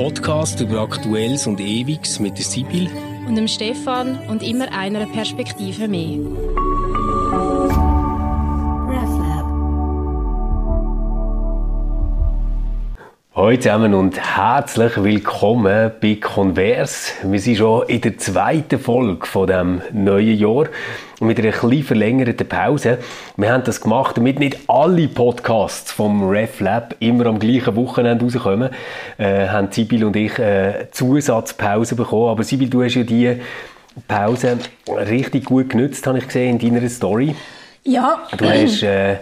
Podcast über Aktuelles und Ewiges mit der Sibyl und dem Stefan und immer einer Perspektive mehr. Hallo zusammen und herzlich willkommen bei Converse. Wir sind schon in der zweiten Folge von dem neuen Jahr und mit einer etwas verlängerten Pause. Wir haben das gemacht, damit nicht alle Podcasts vom RefLab immer am gleichen Wochenende rauskommen. Äh, haben Sibyl und ich äh, Zusatzpause bekommen. Aber Sibyl, du hast ja diese Pause richtig gut genützt, habe ich gesehen in deiner Story. Ja. Du hast... Äh,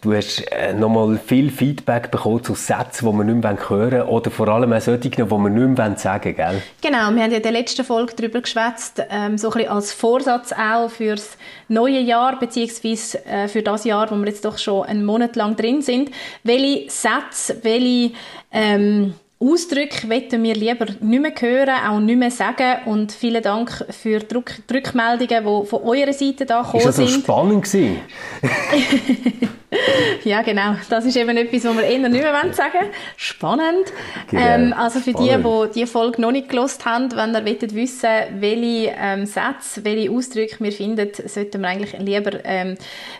Du hast äh, nochmal viel Feedback bekommen zu Sätzen, die wir nicht mehr hören wollen oder vor allem auch solchen, die wir nicht mehr sagen wollen, Genau, wir haben ja in der letzten Folge darüber geschwätzt, ähm, so ein bisschen als Vorsatz auch fürs neue Jahr, beziehungsweise äh, für das Jahr, wo wir jetzt doch schon einen Monat lang drin sind. Welche Sätze, welche ähm, Ausdrücke möchten wir lieber nicht mehr hören, auch nicht mehr sagen. Und vielen Dank für die, Rück die Rückmeldungen, die von eurer Seite da gekommen sind. Ist das so spannend ja, genau. Das ist eben etwas, was wir eher nicht mehr sagen wollen. Spannend. Genau. Ähm, also für Spannend. die, die diese Folge noch nicht gelost haben, wenn ihr wollt wissen, welche ähm, Sätze, welche Ausdrücke wir finden, sollten wir eigentlich lieber ähm,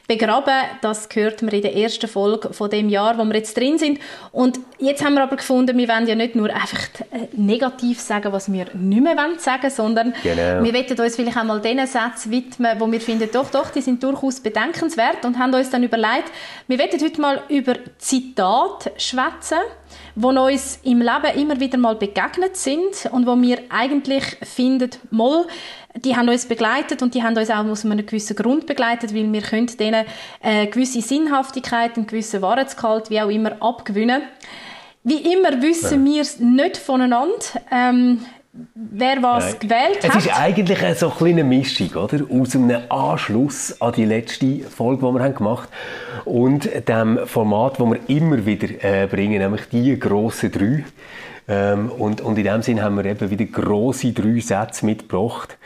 begraben. Das gehört wir in der ersten Folge von dem Jahr, wo wir jetzt drin sind. Und jetzt haben wir aber gefunden, wir wollen ja nicht nur einfach äh, negativ sagen, was wir nicht mehr wollen sagen, sondern genau. wir wollen uns vielleicht auch mal den Sätzen widmen, wo wir finden, doch, doch, die sind durchaus bedenkenswert und haben uns dann überlegt, wir werden heute mal über Zitate schwätzen, die uns im Leben immer wieder mal begegnet sind und wo wir eigentlich finden, mal, die haben uns begleitet und die haben uns auch aus einem gewissen Grund begleitet, weil wir können denen eine gewisse Sinnhaftigkeit, einen gewissen Wahrheitsgehalt, wie auch immer, abgewinnen. Wie immer wissen ja. wir es nicht voneinander. Ähm, wer was Nein. gewählt hat. Es ist eigentlich so eine kleine Mischung, oder? Aus einem Anschluss an die letzte Folge, die wir haben gemacht haben, und dem Format, das wir immer wieder äh, bringen, nämlich die grossen drei. Ähm, und, und in dem Sinne haben wir eben wieder grosse drei Sätze mitgebracht.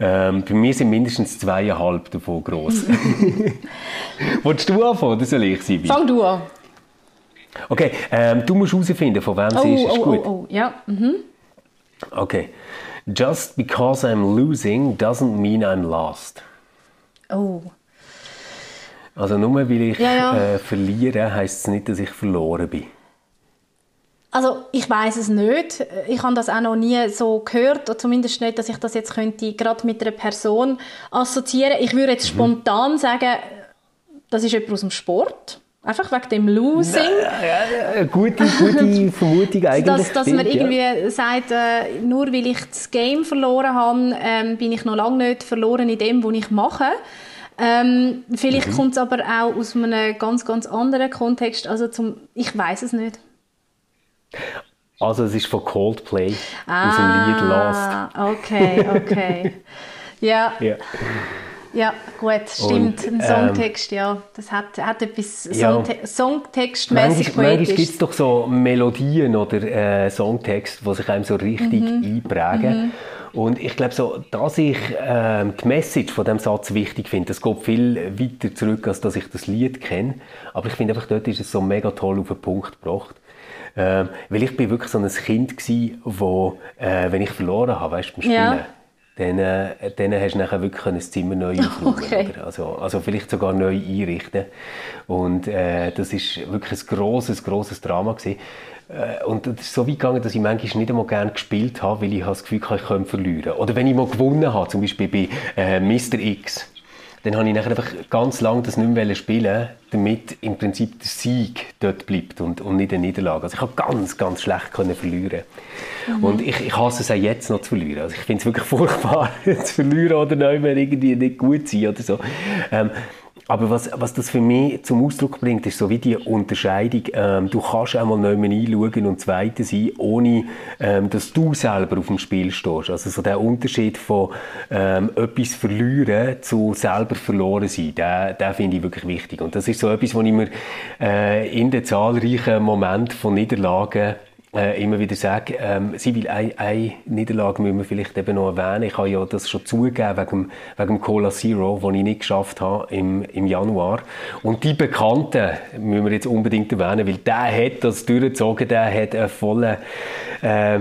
Ähm, bei mir sind mindestens zweieinhalb davon gross. Wolltest du anfangen oder soll ich, Sibi? Fang du an. Okay, ähm, du musst herausfinden, von wem oh, sie ist. ist oh, gut? oh, oh, ja. Mhm. Okay. Just because I'm losing doesn't mean I'm lost. Oh. Also nur weil ich ja, ja. Äh, verliere, heißt es nicht, dass ich verloren bin. Also ich weiß es nicht. Ich habe das auch noch nie so gehört, oder zumindest nicht, dass ich das jetzt könnte gerade mit einer Person assoziieren. Ich würde jetzt mhm. spontan sagen, das ist jemand aus dem Sport. Einfach wegen dem Losing. Ja, ja, gute, gute Vermutung eigentlich. Dass, dass man irgendwie ja. sagt, äh, nur weil ich das Game verloren habe, ähm, bin ich noch lange nicht verloren in dem, was ich mache. Ähm, vielleicht mhm. kommt es aber auch aus einem ganz, ganz anderen Kontext. Also zum, ich weiß es nicht. Also es ist von Coldplay ah, aus dem Lied Lost. Okay, okay. ja. ja. Ja, gut, stimmt. Und, ein Songtext, ähm, ja. Das hat, hat etwas ja, Songtextmäßig Manchmal, manchmal gibt es doch so Melodien oder äh, Songtext, die sich einem so richtig mhm. einprägen. Mhm. Und ich glaube, so, dass ich äh, die Message von dem Satz wichtig finde, das geht viel weiter zurück, als dass ich das Lied kenne. Aber ich finde einfach, dort ist es so mega toll auf den Punkt gebracht. Ähm, weil ich bin wirklich so ein Kind wo, äh, wenn ich verloren habe, weißt du, beim Spielen, ja dann, äh, dann hast du nachher wirklich ein Zimmer neu aufräumen. Okay. Also, also vielleicht sogar neu einrichten. Und äh, das ist wirklich ein grosses, grosses Drama gewesen. Äh, und das ist so weit gegangen, dass ich manchmal nicht einmal gerne gespielt habe, weil ich das Gefühl hatte, ich könnte verlieren. Oder wenn ich mal gewonnen habe, zum Beispiel bei äh, Mr. X, dann habe ich nachher einfach ganz lange das nicht mehr spielen damit im Prinzip der Sieg dort bleibt und, und nicht eine Niederlage. Also ich habe ganz, ganz schlecht können verlieren. Mhm. Und ich, ich hasse es auch jetzt noch zu verlieren. Also ich finde es wirklich furchtbar, zu verlieren oder nicht mehr irgendwie nicht gut sein oder so. Ähm, aber was, was das für mich zum Ausdruck bringt, ist so wie die Unterscheidung, ähm, du kannst einmal nicht mehr einschauen und Zweiter sein, ohne ähm, dass du selber auf dem Spiel stehst. Also so der Unterschied von ähm, etwas verlieren zu selber verloren sein, der, der finde ich wirklich wichtig. Und das ist so etwas, was ich mir äh, in den zahlreichen Momenten von Niederlagen äh, immer wieder sage, ähm, sie will eine, eine Niederlage müssen wir vielleicht eben noch erwähnen. Ich habe ja das schon zugegeben wegen, wegen Cola Zero, den ich nicht geschafft habe im, im Januar. Und die Bekannten müssen wir jetzt unbedingt erwähnen, weil der hat das durchgezogen, der hat einen vollen äh,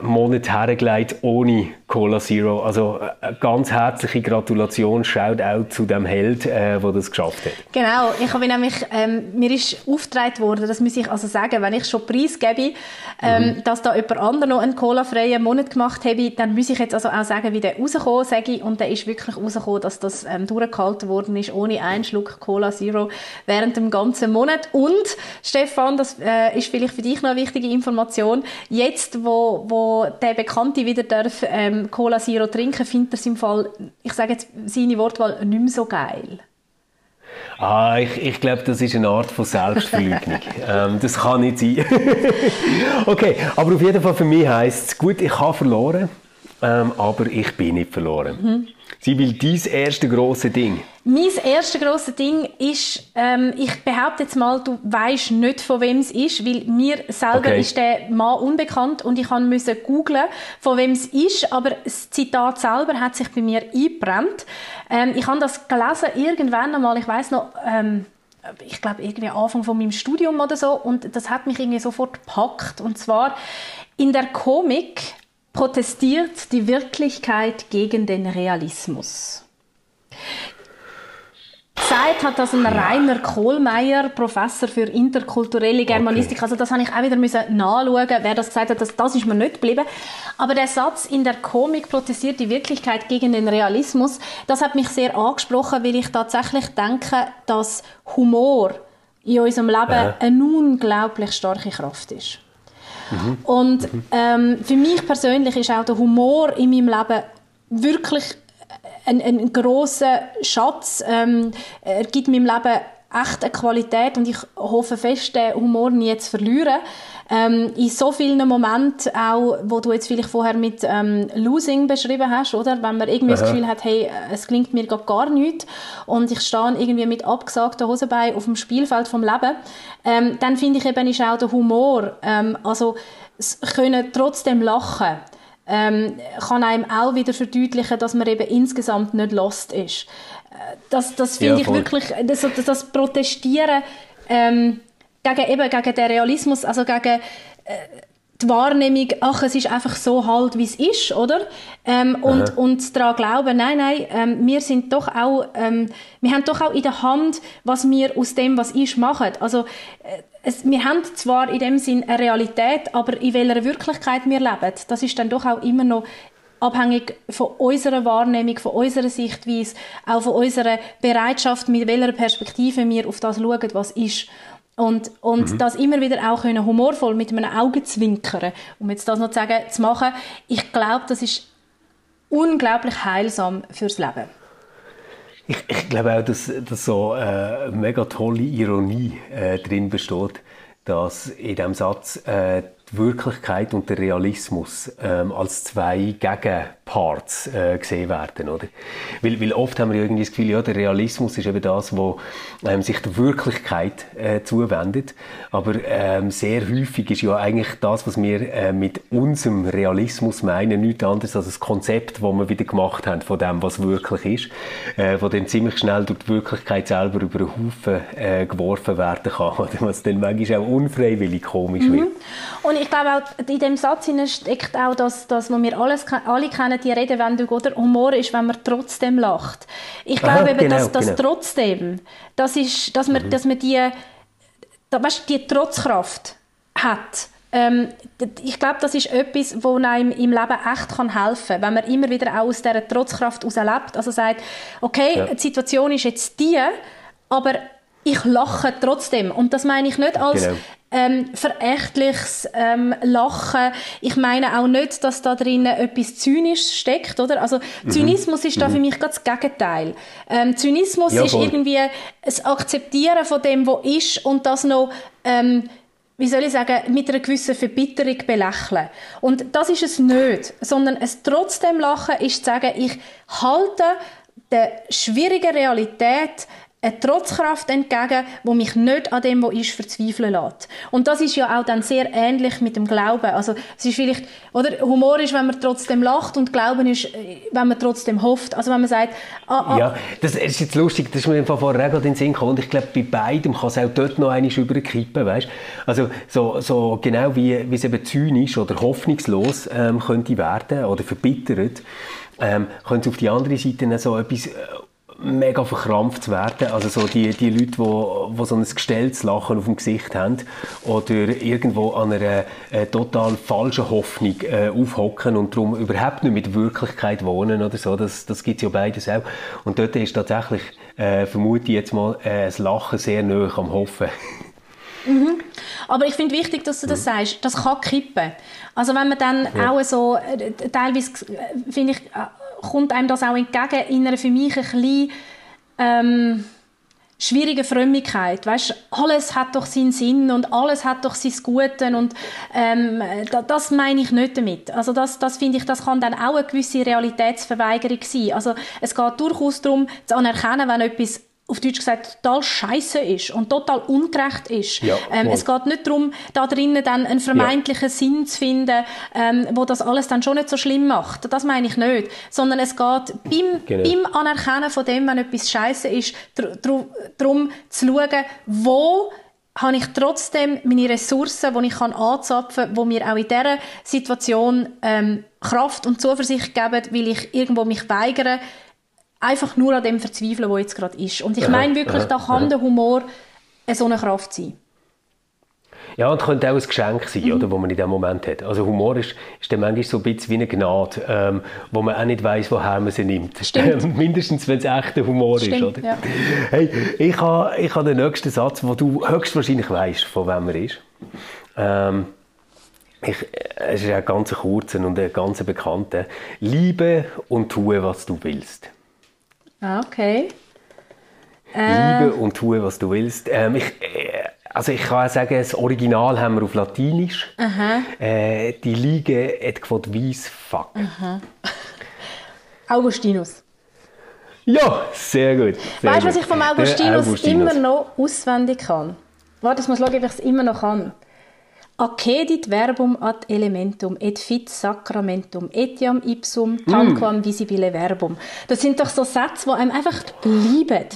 Monat hergelegt ohne Cola Zero. Also äh, eine ganz herzliche Gratulation, schaut auch zu dem Held, äh, der das geschafft hat. Genau, ich habe nämlich, ähm, mir ist aufgetragen worden, das muss ich also sagen, wenn ich schon Preis gebe, ähm, mhm. dass da jemand anderes noch einen Cola-freien Monat gemacht habe, dann muss ich jetzt also auch sagen, wie der rausgekommen sage ich, und der ist wirklich rausgekommen, dass das ähm, durchgehalten worden ist, ohne einen Schluck Cola Zero während dem ganzen Monat. Und, Stefan, das äh, ist vielleicht für dich noch eine wichtige Information, jetzt, wo, wo der Bekannte wieder darf, ähm, Cola Zero trinken, findet er es im Fall, ich sage jetzt seine Wortwahl, nicht mehr so geil. Ah, ich, ich glaube, das ist eine Art von Selbstverleugnung. ähm, das kann nicht sein. okay, aber auf jeden Fall für mich heisst es, gut, ich habe verloren, ähm, aber ich bin nicht verloren. Mhm. Sie will dein erste große Ding. Mein erste große Ding ist, ähm, ich behaupte jetzt mal, du weißt nicht, von wem es ist, weil mir selber okay. ist der Mann unbekannt und ich musste googlen, von wem es ist, aber das Zitat selber hat sich bei mir eingebrannt. Ähm, ich habe das gelesen irgendwann einmal, ich weiß noch, ähm, ich glaube irgendwie Anfang von meinem Studium oder so und das hat mich irgendwie sofort gepackt und zwar in der Komik protestiert die Wirklichkeit gegen den Realismus. Gesagt hat das ein Rainer Kohlmeier, Professor für interkulturelle Germanistik. Okay. Also das habe ich auch wieder müssen nachschauen, wer das gesagt hat. Das, das ist mir nicht geblieben. Aber der Satz in der Komik protestiert die Wirklichkeit gegen den Realismus, das hat mich sehr angesprochen, weil ich tatsächlich denke, dass Humor in unserem Leben ja. eine unglaublich starke Kraft ist. Mhm. Und ähm, für mich persönlich ist auch der Humor in meinem Leben wirklich ein, ein großer Schatz. Ähm, er gibt meinem Leben echt eine Qualität und ich hoffe fest, den Humor nie zu verlieren. Ähm, in so vielen Momenten auch, wo du jetzt vielleicht vorher mit ähm, Losing beschrieben hast, oder? Wenn man irgendwie Aha. das Gefühl hat, hey, es klingt mir gar nichts und ich stehe irgendwie mit abgesagten Hosenbeinen auf dem Spielfeld vom Leben, ähm, dann finde ich eben ist auch der Humor, ähm, also können trotzdem lachen, ähm, kann einem auch wieder verdeutlichen, dass man eben insgesamt nicht lost ist. Das, das finde ja, ich wirklich, das, das Protestieren ähm, gegen, eben, gegen den Realismus, also gegen äh, die Wahrnehmung, ach, es ist einfach so halt, wie es ist, oder? Ähm, und, und daran glauben, nein, nein, ähm, wir sind doch auch, ähm, wir haben doch auch in der Hand, was wir aus dem, was ist, machen. Also, äh, es, wir haben zwar in dem Sinn eine Realität, aber in welcher Wirklichkeit wir leben, das ist dann doch auch immer noch abhängig von unserer Wahrnehmung, von unserer Sichtweise, auch von unserer Bereitschaft, mit welcher Perspektive wir auf das schauen, was ist. Und, und mhm. das immer wieder auch können, humorvoll mit einem Augenzwinkern, um jetzt das noch zu sagen, zu machen, ich glaube, das ist unglaublich heilsam fürs Leben. Ich, ich glaube auch, dass, dass so äh, eine mega tolle Ironie äh, drin besteht, dass in diesem Satz äh, die Wirklichkeit und der Realismus ähm, als zwei Gegenparts äh, gesehen werden, oder? Weil, weil oft haben wir irgendwie das Gefühl, ja, der Realismus ist eben das, wo ähm, sich der Wirklichkeit äh, zuwendet, aber ähm, sehr häufig ist ja eigentlich das, was wir äh, mit unserem Realismus meinen, nichts anderes als das Konzept, das wir wieder gemacht haben von dem, was wirklich ist, äh, wo dann ziemlich schnell durch die Wirklichkeit selber über einen Haufen äh, geworfen werden kann, oder was dann manchmal auch unfreiwillig komisch mhm. wird. Und ich glaube auch, in dem Satz steckt auch das, das was wir alles, alle kennen, die Redewendung, oder? Humor ist, wenn man trotzdem lacht. Ich glaube Aha, eben, genau, dass das genau. trotzdem, das ist, dass man, mhm. dass man die, da, weißt, die Trotzkraft hat. Ähm, ich glaube, das ist etwas, das einem im Leben echt kann helfen kann, wenn man immer wieder auch aus dieser Trotzkraft heraus Also sagt, okay, ja. die Situation ist jetzt die, aber ich lache trotzdem. Und das meine ich nicht als genau. Ähm, verächtliches ähm, Lachen. Ich meine auch nicht, dass da drinnen etwas Zynisches steckt, oder? Also mhm. Zynismus ist da mhm. für mich ganz das Gegenteil. Ähm, Zynismus ja, ist irgendwie das Akzeptieren von dem, was ist und das noch ähm, wie soll ich sagen, mit einer gewissen Verbitterung belächeln. Und das ist es nicht, sondern es trotzdem lachen ist zu sagen, ich halte der schwierigen Realität eine Trotzkraft entgegen, wo mich nicht an dem, was ist, verzweifeln lässt. Und das ist ja auch dann sehr ähnlich mit dem Glauben. Also es ist vielleicht, oder Humor ist, wenn man trotzdem lacht und Glauben ist, äh, wenn man trotzdem hofft. Also wenn man sagt, ah, ah, ja, das ist jetzt lustig, das ist mir einfach vorher in den Sinn gekommen. Und ich glaube, bei beidem kann es auch dort noch einmal überkippen, weißt? Also so, so genau wie, wie es eben zynisch oder hoffnungslos ähm, könnte werden oder verbittert, ähm, könnte es auf die andere Seite so etwas äh, mega verkrampft werden. Also so die, die Leute, die, die so ein gestelltes Lachen auf dem Gesicht haben oder irgendwo an einer äh, total falschen Hoffnung äh, aufhocken und darum überhaupt nicht mit der Wirklichkeit wohnen oder so. Das, das gibt es ja beides auch. Und dort ist tatsächlich, äh, vermute ich jetzt mal, äh, das Lachen sehr nah am Hoffen. Mhm. Aber ich finde wichtig, dass du das mhm. sagst. Das kann kippen. Also wenn man dann ja. auch so, äh, teilweise äh, finde ich, kommt einem das auch entgegen in einer für mich ein bisschen ähm, schwierige Frömmigkeit. Weißt, alles hat doch seinen Sinn und alles hat doch sein Gute und ähm, das meine ich nicht damit. Also das, das finde ich, das kann dann auch eine gewisse Realitätsverweigerung sein. Also es geht durchaus darum, zu anerkennen, wenn etwas auf Deutsch gesagt, total scheiße ist und total ungerecht ist. Ja, ähm, es geht nicht darum, da drinnen dann einen vermeintlichen ja. Sinn zu finden, ähm, wo das alles dann schon nicht so schlimm macht. Das meine ich nicht. Sondern es geht beim, genau. beim Anerkennen von dem, wenn etwas scheiße ist, darum zu schauen, wo habe ich trotzdem meine Ressourcen, die ich kann anzapfen kann, die mir auch in dieser Situation ähm, Kraft und Zuversicht geben, weil ich irgendwo mich weigere, einfach nur an dem verzweifeln, wo jetzt gerade ist. Und ich meine wirklich, da kann der Humor eine so eine Kraft sein. Ja, und könnte auch ein Geschenk sein, mhm. oder, wo man in dem Moment hat. Also Humor ist, ist dann manchmal so ein bisschen wie eine Gnade, ähm, wo man auch nicht weiß, woher man sie nimmt. Mindestens, wenn es echter Humor Stimmt, ist, oder? Ja. Hey, ich habe ich ha den nächsten Satz, wo du höchstwahrscheinlich weißt, von wem er ist. Ähm, ich, es ist ein ganz kurzer und ein ganz bekannter. Liebe und tue, was du willst. Ah, okay. Liebe äh. und tue, was du willst. Ähm, ich, äh, also ich kann sagen, das Original haben wir auf Latinisch. Äh, die Liege et quod vis fac. Augustinus. Ja, sehr gut. Sehr weißt du, was ich vom Augustinus, Augustinus, immer noch auswendig kann? Warte, ich muss schauen, ob ich es immer noch kann. Accedit verbum ad elementum, et fit sacramentum, etiam ipsum, tanquam mm. visibile verbum. Das sind doch so Sätze, die einem einfach bleiben.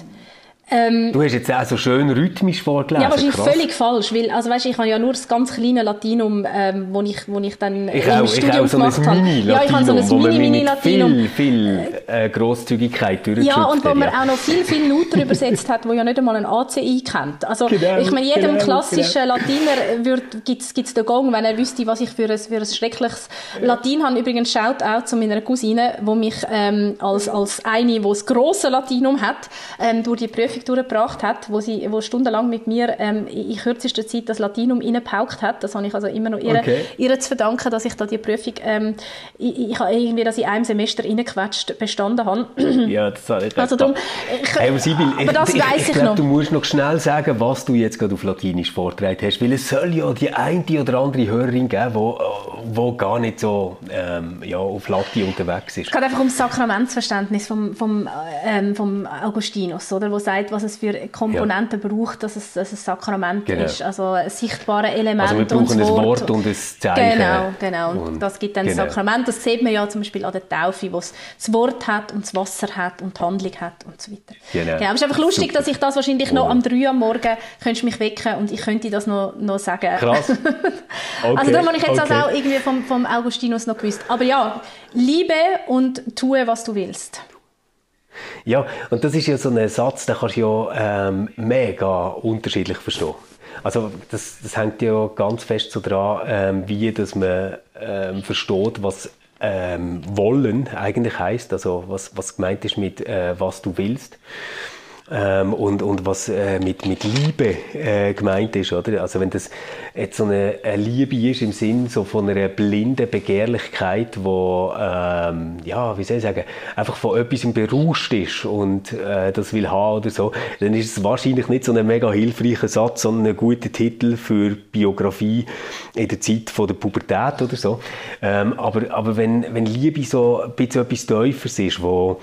Ähm, du hast jetzt auch so schön rhythmisch vorgelesen. Ja, wahrscheinlich Krass. völlig falsch, weil, also weißt, ich habe ja nur das ganz kleine Latinum, ähm, wo ich, wo ich dann ich im auch, Studium ich auch so gemacht habe. Ja, ich habe so ein Mini-Mini-Latinum. Viel, viel äh, Grosszügigkeit Ja, und wo man auch noch viel, viel lauter übersetzt hat, wo ja nicht einmal ein ACI kennt. Also, genau, ich meine, jedem genau, klassischen genau. Latiner gibt es den Gong, wenn er wüsste, was ich für ein, für ein schreckliches Latin habe. Übrigens, schaut auch zu meiner Cousine, die mich ähm, als, als eine, die das grosse Latinum hat, ähm, durch die Prüfung Prüfung durchgebracht hat, wo sie wo stundenlang mit mir ähm, in kürzester Zeit das Latinum reingepaukt hat. Das habe ich also immer noch ihr, okay. ihr zu verdanken, dass ich da die Prüfung, ähm, ich, ich habe irgendwie das in einem Semester reingequetscht bestanden habe. ja, das habe ich Also darum, ich, hey, Sibyl, aber das ich, weiss ich, ich glaube, du musst noch schnell sagen, was du jetzt gerade auf Latinisch vorgetragen hast, weil es soll ja die eine oder andere Hörerin geben, die wo gar nicht so ähm, ja, auf Latin unterwegs ist. Es geht einfach um das Sakramentsverständnis vom, vom, ähm, vom Augustinus, oder, wo sagt, was es für Komponenten ja. braucht, dass es, dass es Sakrament genau. ist. Also ein sichtbares Element also wir brauchen und ein Wort und ein Zeichen. Genau, genau. Und das gibt dann genau. das Sakrament. Das sieht man ja zum Beispiel an der Taufe, wo es das Wort hat und das Wasser hat und die Handlung hat und so weiter. Genau. genau. Aber es ist einfach lustig, Super. dass ich das wahrscheinlich noch am 3 am Morgen könntest mich wecken und ich könnte das noch, noch sagen. Krass. Okay. Also da habe ich jetzt okay. also auch irgendwie vom, vom Augustinus noch gewusst. Aber ja, liebe und tue, was du willst. Ja, und das ist ja so ein Satz, den kannst du ja ähm, mega unterschiedlich verstehen. Also das, das hängt ja ganz fest so dran, ähm, wie dass man ähm, versteht, was ähm, wollen eigentlich heißt, also was, was gemeint ist mit äh, was du willst ähm, und, und was äh, mit, mit Liebe äh, gemeint ist. Oder? Also wenn das jetzt so eine, eine, Liebe ist im Sinn so von einer blinden Begehrlichkeit, wo ähm, ja, wie soll ich sagen, einfach von etwas berauscht ist und äh, das will haben oder so, dann ist es wahrscheinlich nicht so ein mega hilfreicher Satz, sondern ein guter Titel für Biografie in der Zeit von der Pubertät oder so. Ähm, aber, aber wenn, wenn Liebe so ein bisschen etwas Tieferes ist, wo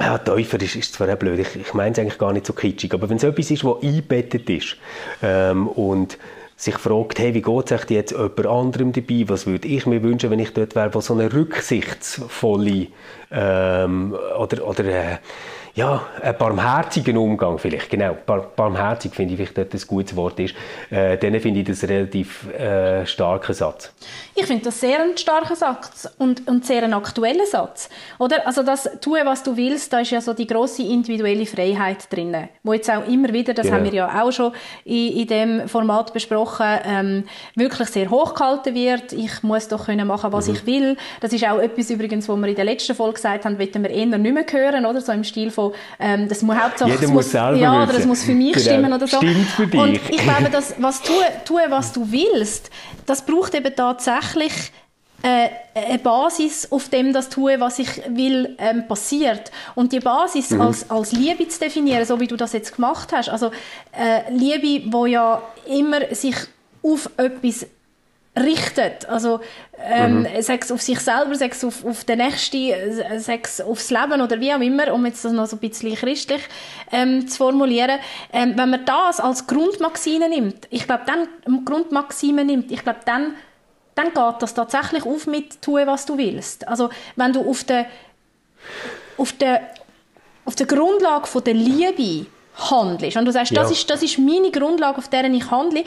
ja, Täufer ist, ist zwar auch blöd, ich, ich meine es eigentlich gar nicht so kitschig, aber wenn es etwas ist, was eingebettet ist ähm, und sich fragt, hey, wie geht es jetzt jemand anderem dabei, was würde ich mir wünschen, wenn ich dort wäre, wo so eine rücksichtsvolle ähm, oder, oder äh, ja, ein barmherzigen Umgang vielleicht, genau. Bar barmherzig finde ich vielleicht dort ein gutes Wort ist. Äh, dann finde ich das einen relativ äh, starken Satz. Ich finde das sehr ein starker Satz und, und sehr ein aktueller Satz. Oder? Also das «Tue, was du willst», da ist ja so die grosse individuelle Freiheit drin, wo jetzt auch immer wieder, das genau. haben wir ja auch schon in, in dem Format besprochen, ähm, wirklich sehr hochgehalten wird. Ich muss doch können machen, was mhm. ich will. Das ist auch etwas übrigens, was wir in der letzten Folge gesagt haben, wollen wir eher nicht mehr hören, oder? So im Stil von, ähm, das muss hauptsächlich, Jeder muss, selber ja, oder das muss für mich genau. stimmen oder so. Stimmt für dich. Und ich glaube, dass, was tue, tue, was du willst, das braucht eben tatsächlich äh, eine Basis, auf dem das tue, was ich will, ähm, passiert. Und die Basis mhm. als, als Liebe zu definieren, so wie du das jetzt gemacht hast, also äh, Liebe, wo ja immer sich auf etwas richtet. Also, ähm, mhm. Sex auf sich selber, Sex auf, auf den Nächsten, Sex aufs Leben oder wie auch immer, um jetzt das noch so ein bisschen christlich ähm, zu formulieren. Ähm, wenn man das als Grundmaxime nimmt, ich glaube, dann, Grundmaxime nimmt, ich glaube, dann, dann geht das tatsächlich auf mit tun, was du willst. Also, wenn du auf der, auf der, auf der Grundlage von der Liebe handelst und du sagst, ja. das, ist, das ist meine Grundlage, auf der ich handle,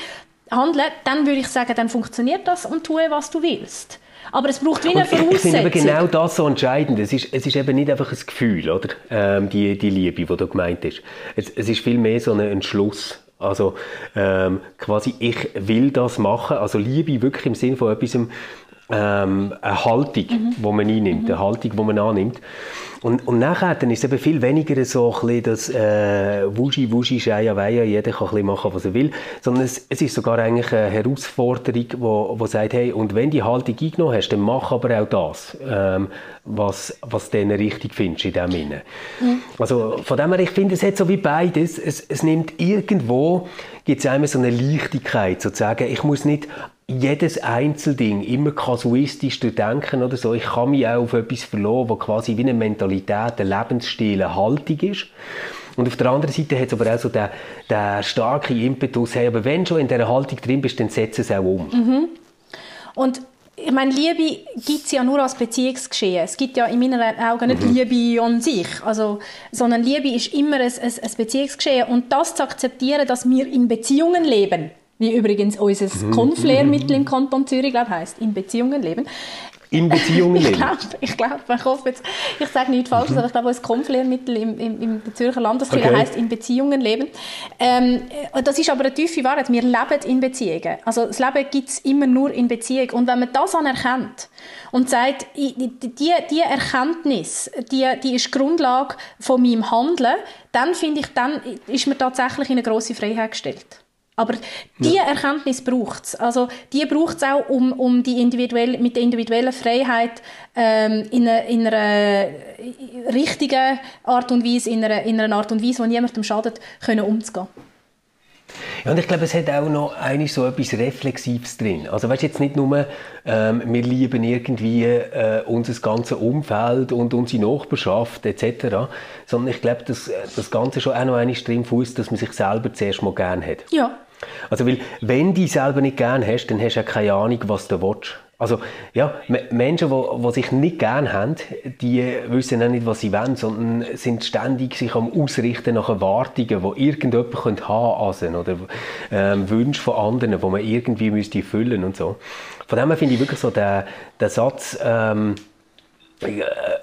handeln, dann würde ich sagen, dann funktioniert das und tue, was du willst. Aber es braucht wie eine Voraussetzung. Ich finde genau das so entscheidend. Es ist, es ist eben nicht einfach ein Gefühl, oder? Ähm, die, die Liebe, die da gemeint ist. Es, es ist vielmehr so ein Entschluss. Also ähm, quasi, ich will das machen. Also Liebe wirklich im Sinn von etwas, ähm, eine Haltung, mhm. die man einnimmt, mhm. eine Haltung, die man annimmt. Und, und nachher dann ist es eben viel weniger so ein bisschen das äh, Wuschi, Wuschi, Scheia, Weia, jeder kann ein bisschen machen, was er will, sondern es, es ist sogar eigentlich eine Herausforderung, wo, wo sagt, hey, und wenn die Haltung eingenommen hast, dann mach aber auch das, ähm, was, was du richtig findest in dem Sinne. Mhm. Also von dem her, ich finde, es hat so wie beides, es, es nimmt irgendwo, gibt es einmal so eine Leichtigkeit, sozusagen, ich muss nicht jedes Einzelding immer kasuistisch denken oder so. Ich kann mich auch auf etwas verlassen, was quasi wie eine Mentalität, ein Lebensstil, eine Haltung ist. Und auf der anderen Seite hat es aber auch so den, den starken Impetus, hey, aber wenn du schon in dieser Haltung drin bist, dann setze es auch um. Mhm. Und ich meine, Liebe gibt es ja nur als Beziehungsgeschehen. Es gibt ja in meinen Augen nicht mhm. Liebe an sich. Also, sondern Liebe ist immer ein, ein, ein Beziehungsgeschehen. Und das zu akzeptieren, dass wir in Beziehungen leben, wie übrigens unser mhm. Konflärmittel im Kanton Zürich, glaube heißt in Beziehungen leben. In Beziehungen leben? ich glaube, ich, glaub, ich hoffe jetzt, ich sage nichts Falsches, mhm. aber ich glaube, unser Konflärmittel im, im, im Zürcher Landeskirche okay. heißt in Beziehungen leben. Ähm, das ist aber eine tiefe Wahrheit. Wir leben in Beziehungen. Also das Leben gibt es immer nur in Beziehung. Und wenn man das anerkennt und sagt, die, die, die Erkenntnis, die, die ist Grundlage von meinem Handeln, dann finde ich, dann ist man tatsächlich in eine grosse Freiheit gestellt. Aber diese ja. Erkenntnis braucht es. Also, die braucht es auch, um, um die individuelle, mit der individuellen Freiheit ähm, in, einer, in einer richtigen Art und Weise, in einer, in einer Art und Weise, die niemandem schadet, können umzugehen. Ja, und ich glaube, es hat auch noch eigentlich so etwas Reflexives drin. Also weißt jetzt nicht nur, ähm, wir lieben irgendwie äh, unser ganzes Umfeld und unsere Nachbarschaft etc., sondern ich glaube, dass das Ganze schon auch noch einmal drin fußt, dass man sich selber zuerst mal gern hat. Ja. Also, weil, wenn du dich selber nicht gern hast, dann hast du auch keine Ahnung, was du willst. Also, ja, Menschen, die, sich nicht gern haben, die wissen auch nicht, was sie wollen, sondern sind ständig sich am Ausrichten nach Erwartungen, die irgendjemand könnte haben also, oder ähm, Wünsche von anderen, die man irgendwie müsste erfüllen und so. Von dem finde ich wirklich so den, den Satz, ähm, äh,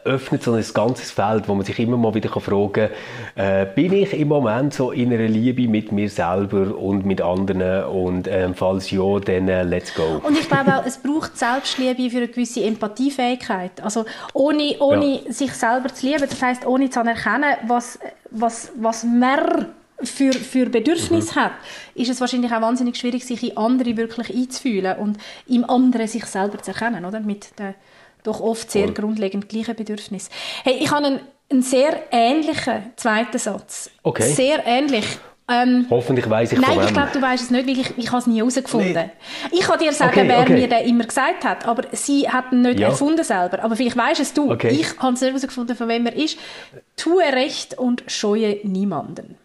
öffnet so ein ganzes Feld, wo man sich immer mal wieder fragen kann, äh, bin ich im Moment so in einer Liebe mit mir selber und mit anderen und ähm, falls ja, dann äh, let's go. Und ich glaube auch, es braucht Selbstliebe für eine gewisse Empathiefähigkeit. Also ohne, ohne ja. sich selber zu lieben, das heißt ohne zu anerkennen, was, was, was man für, für Bedürfnisse mhm. hat, ist es wahrscheinlich auch wahnsinnig schwierig, sich in andere wirklich einzufühlen und im anderen sich selber zu erkennen, oder? Mit der doch oft sehr Voll. grundlegend gleiche Bedürfnisse. Hey, ich habe einen, einen sehr ähnlichen zweiten Satz. Okay. Sehr ähnlich. Ähm, Hoffentlich weiß ich Nein, ich glaube, du weißt es nicht, weil ich, ich habe es nie herausgefunden. Nee. Ich kann dir sagen, okay, wer okay. mir den immer gesagt hat, aber sie hat ihn nicht ja. erfunden selber. Aber vielleicht weißt es du. Okay. Ich habe es nicht herausgefunden, von wem er ist. Tue Recht und scheue niemanden.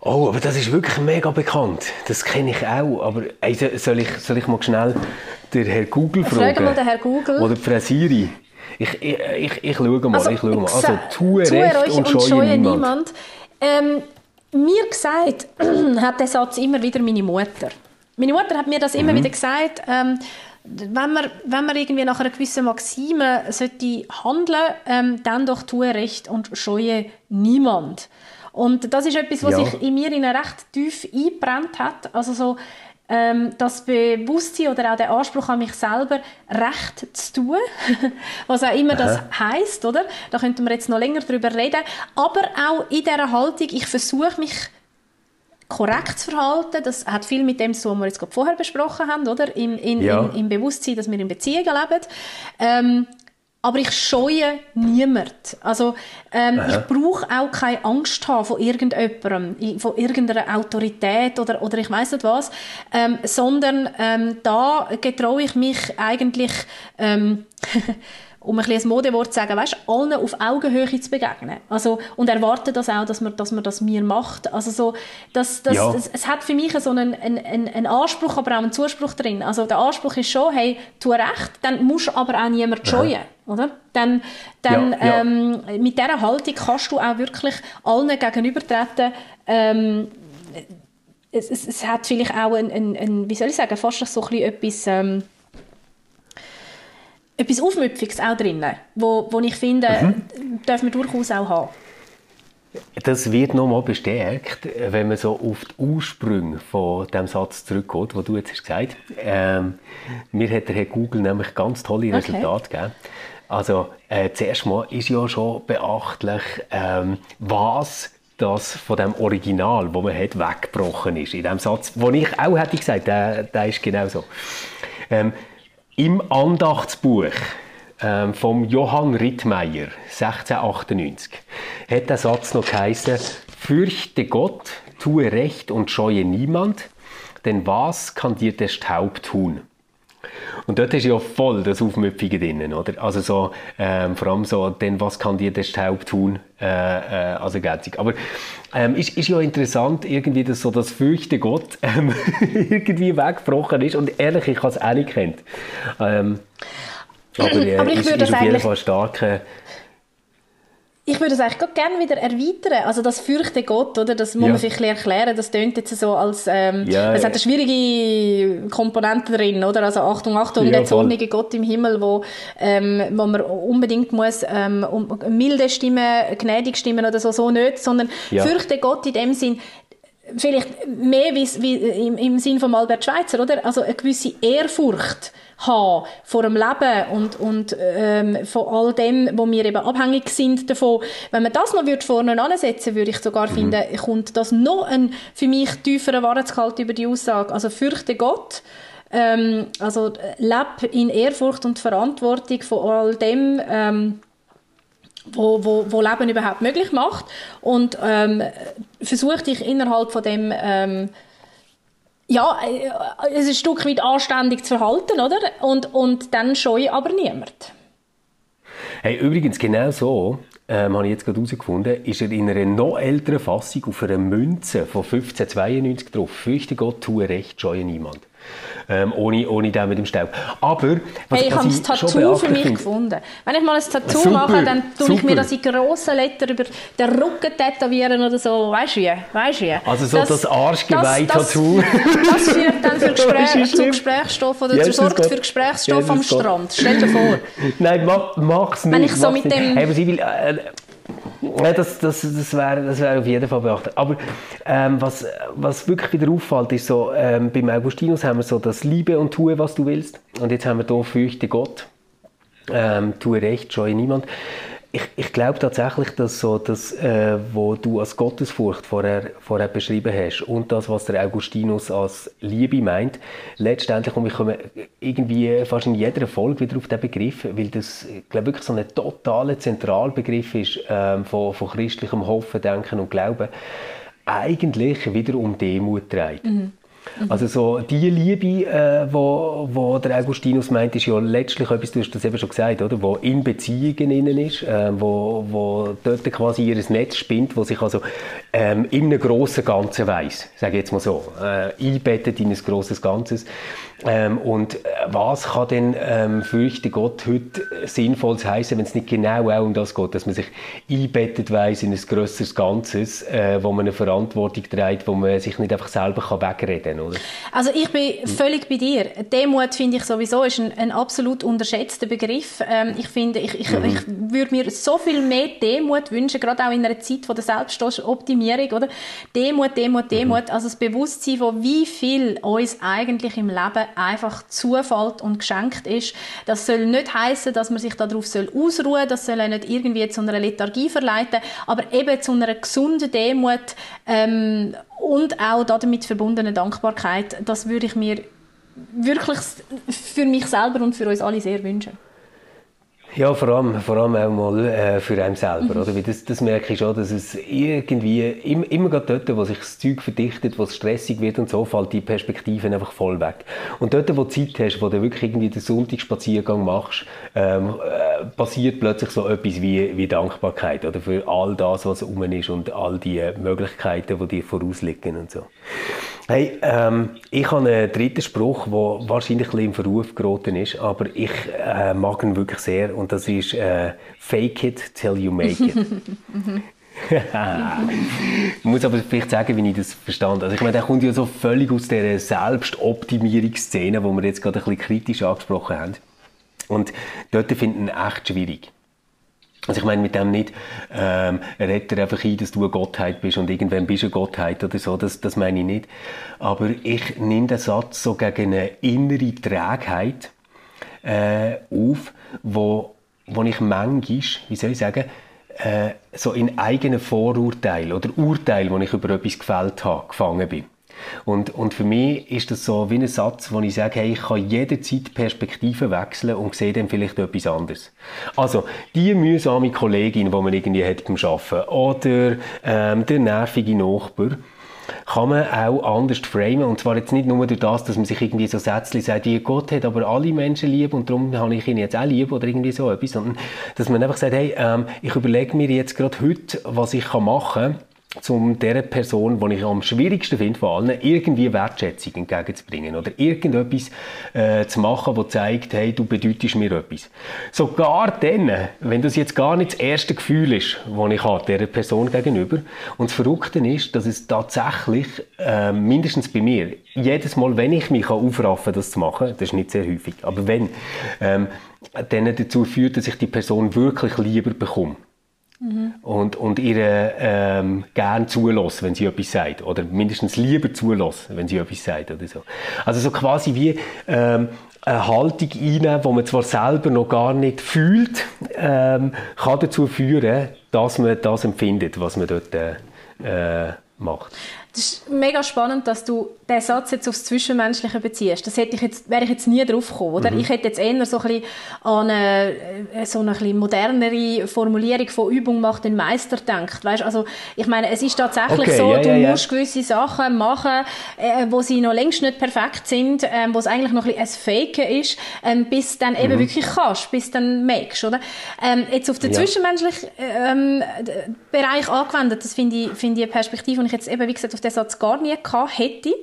Oh, aber das ist wirklich mega bekannt. Das kenne ich auch. Aber ey, soll, ich, soll ich mal schnell den Herrn Google fragen? Frag mal den Herrn Google. Oder Frau Siri. Ich, ich, ich, ich schaue mal. Also, ich schaue mal. Also, tue, tue Recht und, und scheue niemand. niemand. Ähm, mir gesagt hat der Satz immer wieder meine Mutter. Meine Mutter hat mir das immer mhm. wieder gesagt. Ähm, wenn man, wenn man irgendwie nach einer gewissen Maxime sollte handeln, ähm, dann doch tue Recht und scheue niemand. Und das ist etwas, was ja. sich in mir in recht tief eingebrannt hat. Also so ähm, das Bewusstsein oder auch der Anspruch an mich selber, Recht zu tun, was auch immer Aha. das heißt, oder? Da könnten wir jetzt noch länger darüber reden. Aber auch in dieser Haltung, ich versuche mich korrekt zu verhalten. Das hat viel mit dem zu tun, was wir jetzt gerade vorher besprochen haben, oder? Im, in, ja. in, im Bewusstsein, dass wir in Beziehungen leben. Ähm, aber ich scheue niemand. Also ähm, ich brauche auch keine Angst haben vor irgendjemandem, von irgendeiner Autorität oder, oder ich weiß nicht was, ähm, sondern ähm, da getraue ich mich eigentlich ähm, um ein, ein Modewort zu sagen, weißt, allen auf Augenhöhe zu begegnen. Also, und erwarte das auch, dass man, dass man das mir macht. Also so, das, das, ja. es, es hat für mich so einen, einen, einen Anspruch, aber auch einen Zuspruch drin. Also der Anspruch ist schon, hey, tu recht, dann musst aber auch niemand scheuen. Oder? Dann, dann ja, ja. Ähm, mit dieser Haltung kannst du auch wirklich allen gegenübertreten. Ähm, es, es, es, hat vielleicht auch ein, ein, ein, wie soll ich sagen, fast so ein bisschen etwas... Ähm, etwas Aufmüpfiges auch drin, wo, wo ich finde, mhm. dürfen wir durchaus auch haben. Das wird nochmal bestärkt, wenn man so auf die Ursprünge von dem Satz zurückgeht, den du jetzt hast gesagt hast. Ähm, mir hat der Herr Google nämlich ganz tolle Resultate okay. gegeben. Also äh, zuerst mal ist ja schon beachtlich, ähm, was das von dem Original, wo man hat, weggebrochen ist. In dem Satz, den ich auch hätte gesagt, der, der ist genau so. Ähm, im Andachtsbuch ähm, vom Johann Rittmeier 1698 hat der Satz noch geheißen, fürchte Gott, tue Recht und scheue niemand, denn was kann dir der Staub tun? Und dort ist ja voll das Aufmüpfige drin, oder? Also so, ähm, vor allem so, denn was kann dir der Staub tun, äh, äh, als Ergänzung. Aber ähm, ist, ist ja interessant, irgendwie, dass so das Fürchte Gott ähm, irgendwie weggebrochen ist und ehrlich, ich habe es auch nicht kennt. Ähm, aber, äh, aber ich ist, würde ist auf jeden Fall stark ich würde es eigentlich gerne wieder erweitern. Also das fürchte Gott, oder? Das muss ja. man vielleicht erklären. Das tönt jetzt so als, ähm, ja, es hat eine schwierige Komponente drin, oder? Also Achtung, Achtung, ja, der zornige Gott im Himmel, wo, ähm, wo man unbedingt muss, ähm, um, milde Stimmen, gnädig Stimmen oder so, so nicht, sondern ja. fürchte Gott in dem Sinn, vielleicht mehr wie, wie im, im Sinn von Albert Schweitzer, oder? Also eine gewisse Ehrfurcht haben vor dem Leben und, und ähm, von all dem, wo wir eben abhängig sind davon. Wenn man das noch würde vorne ansetzen würde ich sogar mhm. finden, kommt das noch ein für mich tieferer Wahrheitsgehalt über die Aussage. Also fürchte Gott, ähm, also lebe in Ehrfurcht und Verantwortung von all dem, ähm, wo, wo, wo Leben überhaupt möglich macht und ähm, versuche dich innerhalb von dem ähm, ja, äh, es ein Stück weit anständig zu verhalten, oder? Und, und dann scheue aber niemand. Hey, übrigens, genau so, ähm, habe ich jetzt gerade herausgefunden, ist er in einer noch älteren Fassung auf einer Münze von 1592 drauf. Fürchte Gott, tue recht, scheue niemand ähm, ohne, ohne den mit dem Staub. Aber, was, hey, ich habe ein Tattoo für mich finde, gefunden. Wenn ich mal ein Tattoo super, mache, dann tue super. ich mir das in grossen Lettern über den Rücken tätowieren oder so. Weißt du wie? Weißt du wie? Also so das, das Arschgeweih-Tattoo. Das, das, führt dann für Gespräch, zu Gesprächsstoff oder yes, sorgt für Gesprächsstoff am Strand. Stell dir vor. Nein, mach, mach's nicht. Wenn ich so mit dem... Hey, will, äh, ja, das, das, das wäre das wär auf jeden Fall beachtet. Aber ähm, was, was wirklich wieder auffällt, ist so, ähm, beim Augustinus haben wir so das Liebe und Tue, was du willst. Und jetzt haben wir hier Fürchte Gott, ähm, Tue Recht, scheue niemand. Ich, ich glaube tatsächlich, dass so das, äh, was du als Gottesfurcht vorher, vorher beschrieben hast und das, was der Augustinus als Liebe meint, letztendlich, und wir kommen irgendwie fast in jeder Folge wieder auf den Begriff, weil das, glaube wirklich so ein totaler Zentralbegriff ist äh, von, von christlichem Hoffen, Denken und Glauben, eigentlich wieder um Demut dreht. Mhm. Mhm. Also so die Liebe, äh, wo, wo der Augustinus meint, ist ja letztlich etwas, du hast das eben schon gesagt, oder, wo in Beziehungen innen ist, äh, wo, wo dort quasi ihr Netz spinnt, wo sich also ähm, in einem grossen Ganzen weiss, sage ich jetzt mal so, äh, einbettet in ein grosses Ganzes. Ähm, und äh, was kann denn ähm, fürchte Gott heute Sinnvolles heißen, wenn es nicht genau auch um das geht, dass man sich einbettet weiss in ein grösseres Ganzes, äh, wo man eine Verantwortung trägt, wo man sich nicht einfach selber kann wegreden kann, oder? Also ich bin völlig bei dir. Demut finde ich sowieso ist ein, ein absolut unterschätzter Begriff. Ähm, ich finde, ich, ich, mhm. ich würde mir so viel mehr Demut wünschen, gerade auch in einer Zeit von der Selbstoptimierung, oder? Demut, Demut, Demut, mhm. also das Bewusstsein von wie viel uns eigentlich im Leben einfach zufällt und geschenkt ist. Das soll nicht heißen, dass man sich darauf soll ausruhen, das soll auch nicht irgendwie zu einer Lethargie verleiten, aber eben zu einer gesunden Demut ähm, und auch damit verbundene Dankbarkeit. Das würde ich mir wirklich für mich selber und für uns alle sehr wünschen. Ja, vor allem, vor allem auch mal äh, für einen selber, mhm. oder? Weil das, das merke ich schon, dass es irgendwie, immer, immer gerade dort, wo sich das Zeug verdichtet, wo es stressig wird und so, fällt die Perspektive einfach voll weg. Und dort, wo du Zeit hast, wo du wirklich irgendwie den Sonntagsspaziergang machst, ähm, äh, passiert plötzlich so etwas wie, wie Dankbarkeit, oder? Für all das, was um ist und all die Möglichkeiten, die dir vorausliegen und so. Hey, ähm, ich habe einen dritten Spruch, der wahrscheinlich ein bisschen im Verruf geraten ist, aber ich äh, mag ihn wirklich sehr und das ist äh, Fake it till you make it. ich muss aber vielleicht sagen, wie ich das verstand. Also ich meine, der kommt ja so völlig aus der Selbstoptimierungsszene, die wir jetzt gerade ein bisschen kritisch angesprochen haben. Und dort finde ich ihn echt schwierig. Also ich meine mit dem nicht, ähm, redet er einfach ein, dass du eine Gottheit bist und irgendwann bist du eine Gottheit oder so, das, das meine ich nicht. Aber ich nehme den Satz so gegen eine innere Trägheit äh, auf, wo, wo ich manchmal, wie soll ich sagen, äh, so in eigenen Vorurteil oder Urteil, wo ich über etwas gefällt habe, gefangen bin. Und, und für mich ist das so wie ein Satz, wo ich sage, hey, ich kann jederzeit Perspektiven wechseln und sehe dann vielleicht etwas anderes. Also, die mühsame Kollegin, die man irgendwie hat beim Arbeiten, oder ähm, der nervige Nachbar, kann man auch anders framen. Und zwar jetzt nicht nur durch das, dass man sich irgendwie so Sätze sagt, wie Gott hat aber alle Menschen lieb und darum habe ich ihn jetzt auch lieb oder irgendwie so etwas, sondern dass man einfach sagt, hey, ähm, ich überlege mir jetzt gerade heute, was ich machen kann, um der Person, die ich am schwierigsten finde von allen, irgendwie Wertschätzung entgegenzubringen oder irgendetwas äh, zu machen, das zeigt, hey, du bedeutest mir etwas. Sogar dann, wenn das jetzt gar nicht das erste Gefühl ist, das ich habe, dieser Person gegenüber. Und das Verrückte ist, dass es tatsächlich, äh, mindestens bei mir, jedes Mal, wenn ich mich aufraffen kann, das zu machen, das ist nicht sehr häufig, aber wenn, ähm, dann dazu führt, dass ich die Person wirklich lieber bekomme. Mhm. Und, und ihr ähm, gern zulassen, wenn sie etwas sagt. Oder mindestens lieber zulassen, wenn sie etwas sagt. Oder so. Also so quasi wie ähm, eine Haltung einnehmen, die man zwar selber noch gar nicht fühlt, ähm, kann dazu führen, dass man das empfindet, was man dort äh, macht. Das ist mega spannend, dass du den Satz jetzt aufs Zwischenmenschliche beziehst. Das hätte ich jetzt, wäre ich jetzt nie drauf gekommen, oder? Mhm. Ich hätte jetzt eher so ein bisschen an eine, äh, so eine bisschen modernere Formulierung von Übung macht den Meister denkt. Weißt, also, ich meine, es ist tatsächlich okay, so, ja, du ja, musst ja. gewisse Sachen machen, äh, wo sie noch längst nicht perfekt sind, äh, wo es eigentlich noch ein bisschen ein Faken ist, äh, bis dann eben mhm. wirklich kannst, bis dann merkst, oder? Ähm, jetzt auf den zwischenmenschlichen ähm, Bereich angewendet, das finde ich, finde ich eine Perspektive, die ich jetzt eben, wie gesagt, auf den Satz gar nie gehabt hätte.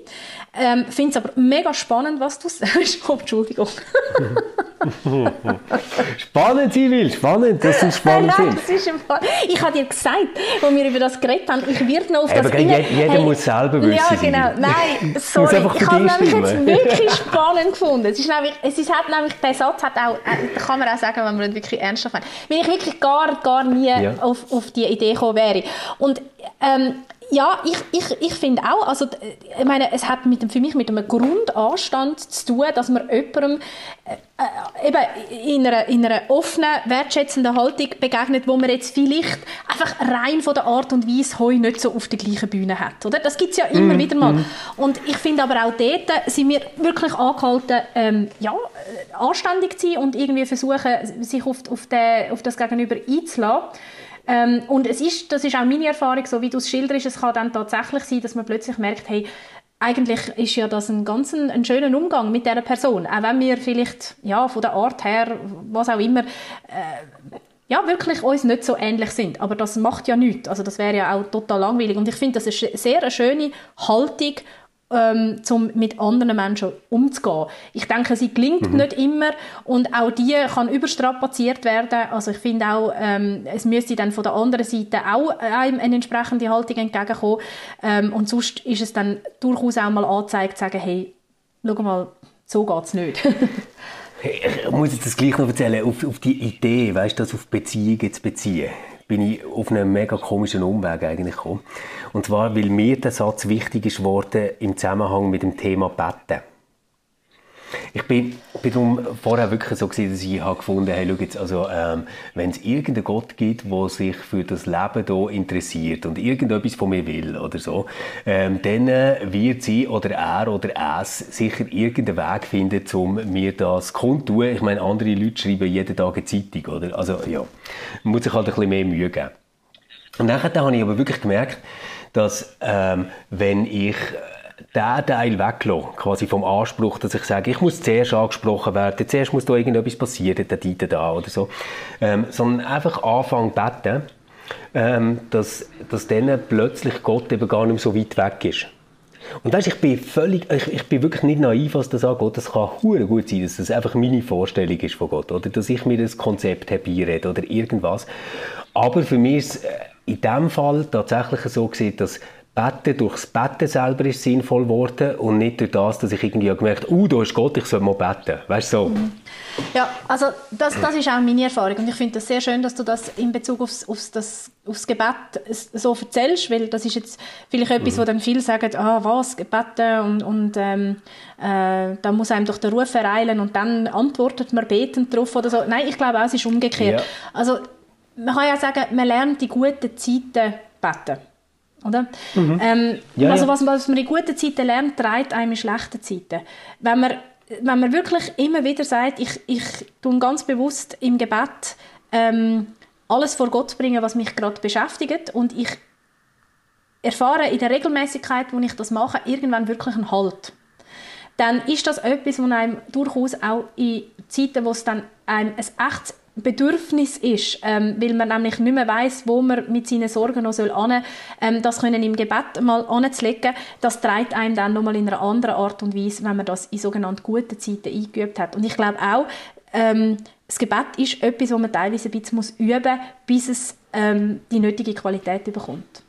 Ähm, Finde es aber mega spannend, was du sagst. Oh, Entschuldigung. spannend, Sibyl, spannend, dass du spannend Nein, das ist Fall. Ich habe dir gesagt, als wir über das geredet haben, ich werde noch auf das... Aber jeder, jeder hey, muss selber wissen. Ja, genau. Nein, sorry. Ich habe nämlich jetzt wirklich spannend gefunden. Es ist nämlich, es ist, hat nämlich, der Satz hat auch, äh, kann man auch sagen, wenn man ihn wirklich ernst nimmt, wenn ich wirklich gar, gar nie ja. auf, auf die Idee gekommen wäre. Und ähm, ja, ich, ich, ich finde auch, also ich meine, es hat mit dem, für mich mit einem Grundanstand zu tun, dass man jemandem äh, äh, eben in einer, in einer offenen, wertschätzenden Haltung begegnet, wo man jetzt vielleicht einfach rein von der Art und Weise heu nicht so auf der gleichen Bühne hat, oder? Das gibt es ja immer mm, wieder mal. Mm. Und ich finde aber auch dort sind wir wirklich angehalten, ähm, ja, äh, anständig zu sein und irgendwie versuchen, sich auf, auf, den, auf das Gegenüber einzulassen. Ähm, und es ist, das ist auch meine Erfahrung, so wie du es schilderst, es kann dann tatsächlich sein, dass man plötzlich merkt, hey, eigentlich ist ja das ein ganz ein, schöner Umgang mit dieser Person. Auch wenn wir vielleicht, ja, von der Art her, was auch immer, äh, ja, wirklich uns nicht so ähnlich sind. Aber das macht ja nichts. Also das wäre ja auch total langweilig. Und ich finde, das ist eine sehr schöne Haltung ähm, um mit anderen Menschen umzugehen. Ich denke, sie gelingt mhm. nicht immer und auch die kann überstrapaziert werden. Also ich finde auch, ähm, es müsste dann von der anderen Seite auch einem eine entsprechende Haltung entgegenkommen. Ähm, und sonst ist es dann durchaus auch mal angezeigt, zu sagen, hey, schau mal, so geht es nicht. ich muss jetzt das gleich noch erzählen, auf, auf die Idee, weißt du, das auf Beziehungen zu beziehen bin ich auf einen mega komischen Umweg eigentlich gekommen. Und zwar, weil mir der Satz wichtig ist worden im Zusammenhang mit dem Thema Betten. Ich bin, bin vorher wirklich so gewesen, dass ich habe gefunden habe, schau jetzt, also, ähm, wenn es irgendeinen Gott gibt, der sich für das Leben hier interessiert und irgendetwas von mir will oder so, ähm, dann äh, wird sie oder er oder es sicher irgendeinen Weg finden, um mir das kundtun. Ich meine, andere Leute schreiben jeden Tag eine Zeitung, oder? Also, ja, man muss sich halt ein bisschen mehr Mühe geben. Und nachher habe ich aber wirklich gemerkt, dass ähm, wenn ich den Teil weglassen, quasi vom Anspruch, dass ich sage, ich muss zuerst angesprochen werden, zuerst muss da irgendetwas passieren, da, da, da oder so, ähm, sondern einfach anfangen beten, ähm, dass, dass dann plötzlich Gott eben gar nicht mehr so weit weg ist. Und weißt, ich bin völlig, ich, ich bin wirklich nicht naiv, was das angeht. Das kann hure gut sein, dass das einfach meine Vorstellung ist von Gott, oder dass ich mir das Konzept herbeirede oder irgendwas. Aber für mich ist es in dem Fall tatsächlich so gesehen, dass Betten durchs Betten selber ist sinnvoll geworden und nicht durch das, dass ich irgendwie gemerkt habe, uh, da ist Gott, ich soll mal beten. Weißt du, so. Mhm. Ja, also das, das ist auch meine Erfahrung und ich finde das sehr schön, dass du das in Bezug aufs, aufs, das, aufs Gebet so erzählst, weil das ist jetzt vielleicht etwas, mhm. wo dann viele sagen, ah, was, Gebeten und, und ähm, äh, da muss einem doch der Ruf ereilen und dann antwortet man betend drauf oder so. Nein, ich glaube auch, es ist umgekehrt. Ja. Also man kann ja sagen, man lernt die guten Zeiten beten. Oder? Mhm. Ähm, ja, also was, was man in guten Zeiten lernt, treibt einem in schlechten Zeiten. Wenn man, wenn man wirklich immer wieder sagt, ich, ich tue ganz bewusst im Gebet ähm, alles vor Gott bringen, was mich gerade beschäftigt und ich erfahre in der Regelmäßigkeit, wo ich das mache, irgendwann wirklich einen Halt. Dann ist das etwas, was einem durchaus auch in Zeiten, wo es dann einem ein echtes Bedürfnis ist, ähm, weil man nämlich nicht mehr weiß, wo man mit seinen Sorgen noch soll ane, ähm, das können im Gebet mal anzulegen, das treibt einem dann nochmal in einer anderen Art und Weise, wenn man das in sogenannten guten Zeiten eingeübt hat. Und ich glaube auch, ähm, das Gebet ist etwas, was man teilweise ein bisschen muss üben muss, bis es ähm, die nötige Qualität bekommt.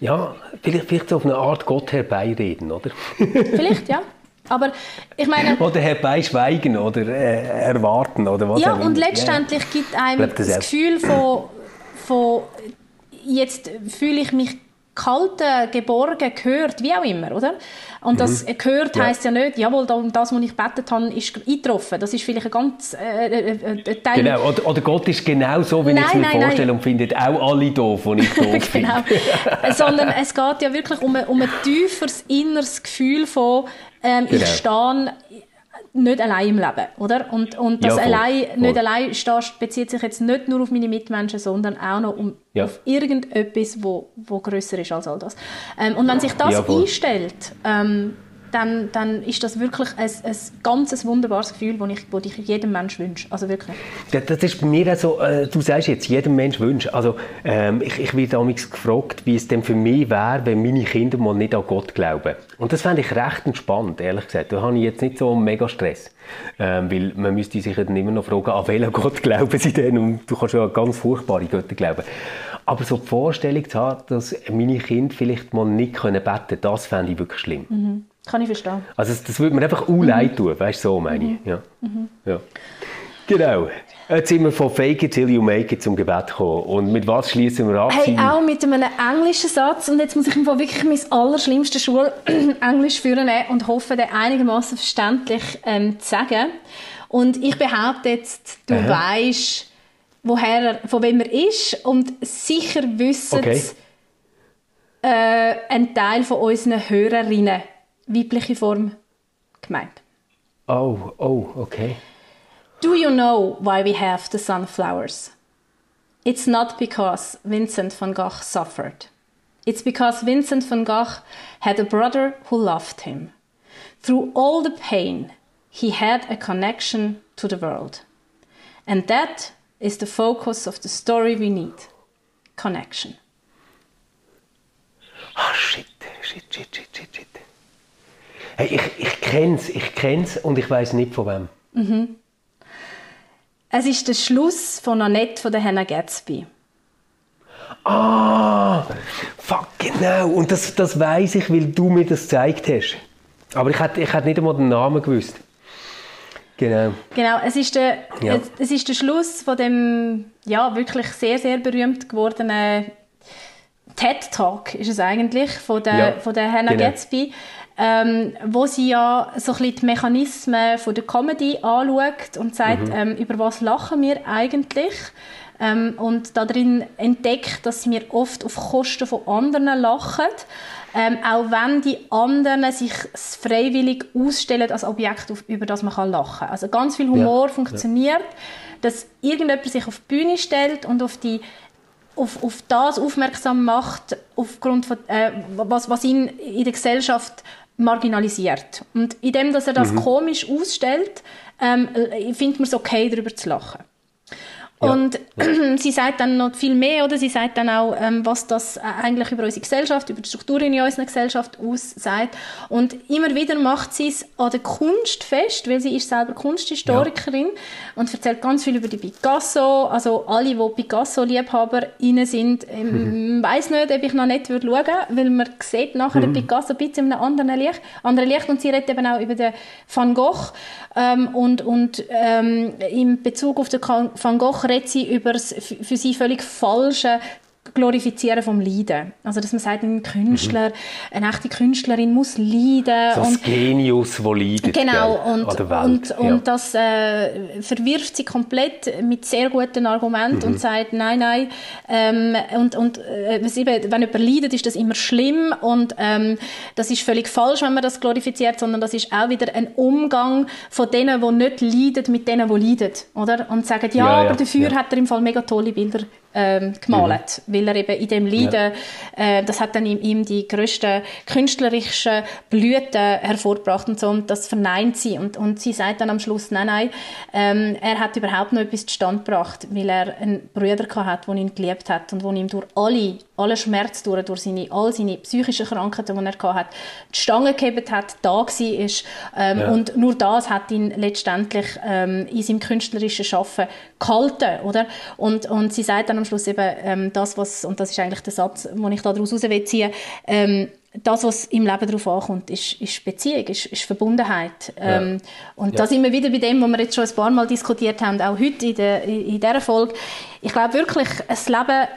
Ja, vielleicht, vielleicht so auf eine Art Gott herbeireden, oder? vielleicht, ja. Aber ich meine... Oder herbeischweigen oder äh, erwarten oder was Ja, und letztendlich gibt einem das, das Gefühl von, von jetzt fühle ich mich gehalten, geborgen, gehört, wie auch immer, oder? Und das mhm. gehört ja. heisst ja nicht, jawohl, das, was ich gebetet habe, ist eingetroffen. Das ist vielleicht ein ganz äh, äh, äh Teil... Genau, oder, oder, Gott ist genau so, wie ich es mir nein, vorstelle nein. und findet auch alle doof, die ich doof genau. Sondern es geht ja wirklich um ein, um ein tieferes inneres Gefühl von, ähm, genau. ich stehe nicht allein im Leben, oder? Und, und das ja, voll, allein, voll. nicht allein stehst, bezieht sich jetzt nicht nur auf meine Mitmenschen, sondern auch noch um, ja. auf irgendetwas, wo, wo grösser ist als all das. Ähm, und wenn sich das ja, einstellt, ähm, dann, dann ist das wirklich ein, ein ganz wunderbares Gefühl, das ich, das ich jedem Menschen wünsche. Also wirklich. Das, das ist bei mir so, äh, du sagst jetzt, jedem Mensch wünscht. Also ähm, ich, ich werde damals gefragt, wie es denn für mich wäre, wenn meine Kinder mal nicht an Gott glauben. Und das fände ich recht entspannt, ehrlich gesagt. Da habe ich jetzt nicht so mega Stress. Ähm, weil man müsste sich dann immer noch fragen, an welchen Gott glauben sie denn? Und du kannst ja an ganz furchtbare Götter glauben. Aber so die Vorstellung zu haben, dass meine Kinder vielleicht mal nicht beten können, das fände ich wirklich schlimm. Mhm. Kann ich verstehen. Also das, das würde mir einfach auch mhm. leid tun, weißt du, so meine ich. Mhm. Ja. Mhm. Ja. Genau. Jetzt sind wir von Fake it till you make it zum Gebet gekommen. Und mit was schließen wir ab? Hey, auch mit einem englischen Satz. Und jetzt muss ich im Fall wirklich mein allerschlimmstes Schul-Englisch führen und hoffe, den einigermaßen verständlich ähm, zu sagen. Und ich behaupte jetzt, du Aha. weißt, woher von wem er ist und sicher wissen okay. äh, ein Teil von unseren Hörerinnen weibliche Form gemeint. Oh, oh, okay. Do you know why we have the sunflowers? It's not because Vincent van Gogh suffered. It's because Vincent van Gogh had a brother who loved him. Through all the pain, he had a connection to the world. And that is the focus of the story we need connection. Oh, shit, shit, shit, shit, shit, shit. Hey, ich, ich kenn's, ich kenn's und ich weiß nicht von wem. Mhm. Es ist der Schluss von Annette von der Hannah Gatsby. Ah, fuck, genau. Und das, das weiß ich, weil du mir das gezeigt hast. Aber ich hätte, ich nicht einmal den Namen gewusst. Genau. Genau, es ist der, ja. es ist der Schluss von dem ja, wirklich sehr, sehr berühmt gewordenen TED Talk ist es eigentlich, von der, ja, von der Hannah genau. Gatsby ähm, wo sie ja so ein bisschen die Mechanismen von der Comedy anschaut und sagt, mhm. ähm, über was lachen wir eigentlich? Ähm, und darin entdeckt, dass wir oft auf Kosten von anderen lachen, ähm, auch wenn die anderen sich freiwillig ausstellen als Objekt, auf, über das man kann lachen kann. Also ganz viel Humor ja. funktioniert, dass irgendjemand sich auf die Bühne stellt und auf die auf, auf das aufmerksam macht, aufgrund von, äh, was, was ihn in der Gesellschaft marginalisiert. Und indem, dass er das mhm. komisch ausstellt, ähm, äh, findet man es okay, darüber zu lachen. Und ja. sie sagt dann noch viel mehr, oder? Sie sagt dann auch, ähm, was das äh, eigentlich über unsere Gesellschaft, über die Strukturen in unserer Gesellschaft aussagt. Und immer wieder macht sie es an der Kunst fest, weil sie ist selber Kunsthistorikerin ja. und erzählt ganz viel über die Picasso. Also alle, die Picasso-LiebhaberInnen sind, ähm, mhm. weiß nicht, ob ich noch nicht würde schauen, weil man sieht nachher mhm. den Picasso ein bisschen in einem anderen Licht, anderen Licht. Und sie redet eben auch über den Van Gogh ähm, und, und ähm, in Bezug auf den Van Gogh redet sie über das für sie völlig falsche Glorifizieren vom Leiden. Also, dass man sagt, ein Künstler, mhm. eine echte Künstlerin muss leiden. So und, Genius, das leidet genau, und, und, und ja. das äh, verwirft sie komplett mit sehr guten Argumenten mhm. und sagt, nein, nein, ähm, und, und äh, wenn jemand leidet, ist das immer schlimm und ähm, das ist völlig falsch, wenn man das glorifiziert, sondern das ist auch wieder ein Umgang von denen, die nicht leiden, mit denen, die leiden, oder? Und sagen, ja, ja aber dafür hat er im Fall mega tolle Bilder ähm, gemalt, mhm. weil er eben in dem Leiden, ja. äh, das hat dann in ihm die größten künstlerischen Blüten hervorgebracht und so, und das verneint sie und, und sie sagt dann am Schluss, nein, nein, ähm, er hat überhaupt noch etwas zustande gebracht, weil er einen Bruder hat, der ihn geliebt hat und wo ihm durch alle, alle Schmerz durch, durch seine, all seine psychischen Krankheiten, die er hatte, die Stange gehebt hat, da war ist, ähm, ja. und nur das hat ihn letztendlich ähm, in seinem künstlerischen Schaffen gehalten, oder? Und, und sie sagt dann am Schluss eben ähm, das, was, und das ist eigentlich der Satz, den ich daraus herausziehen ähm, das, was im Leben darauf ankommt, ist, ist Beziehung, ist, ist Verbundenheit. Ähm, ja. Und ja. da sind wir wieder bei dem, was wir jetzt schon ein paar Mal diskutiert haben, auch heute in, der, in dieser Folge. Ich glaube wirklich, das Leben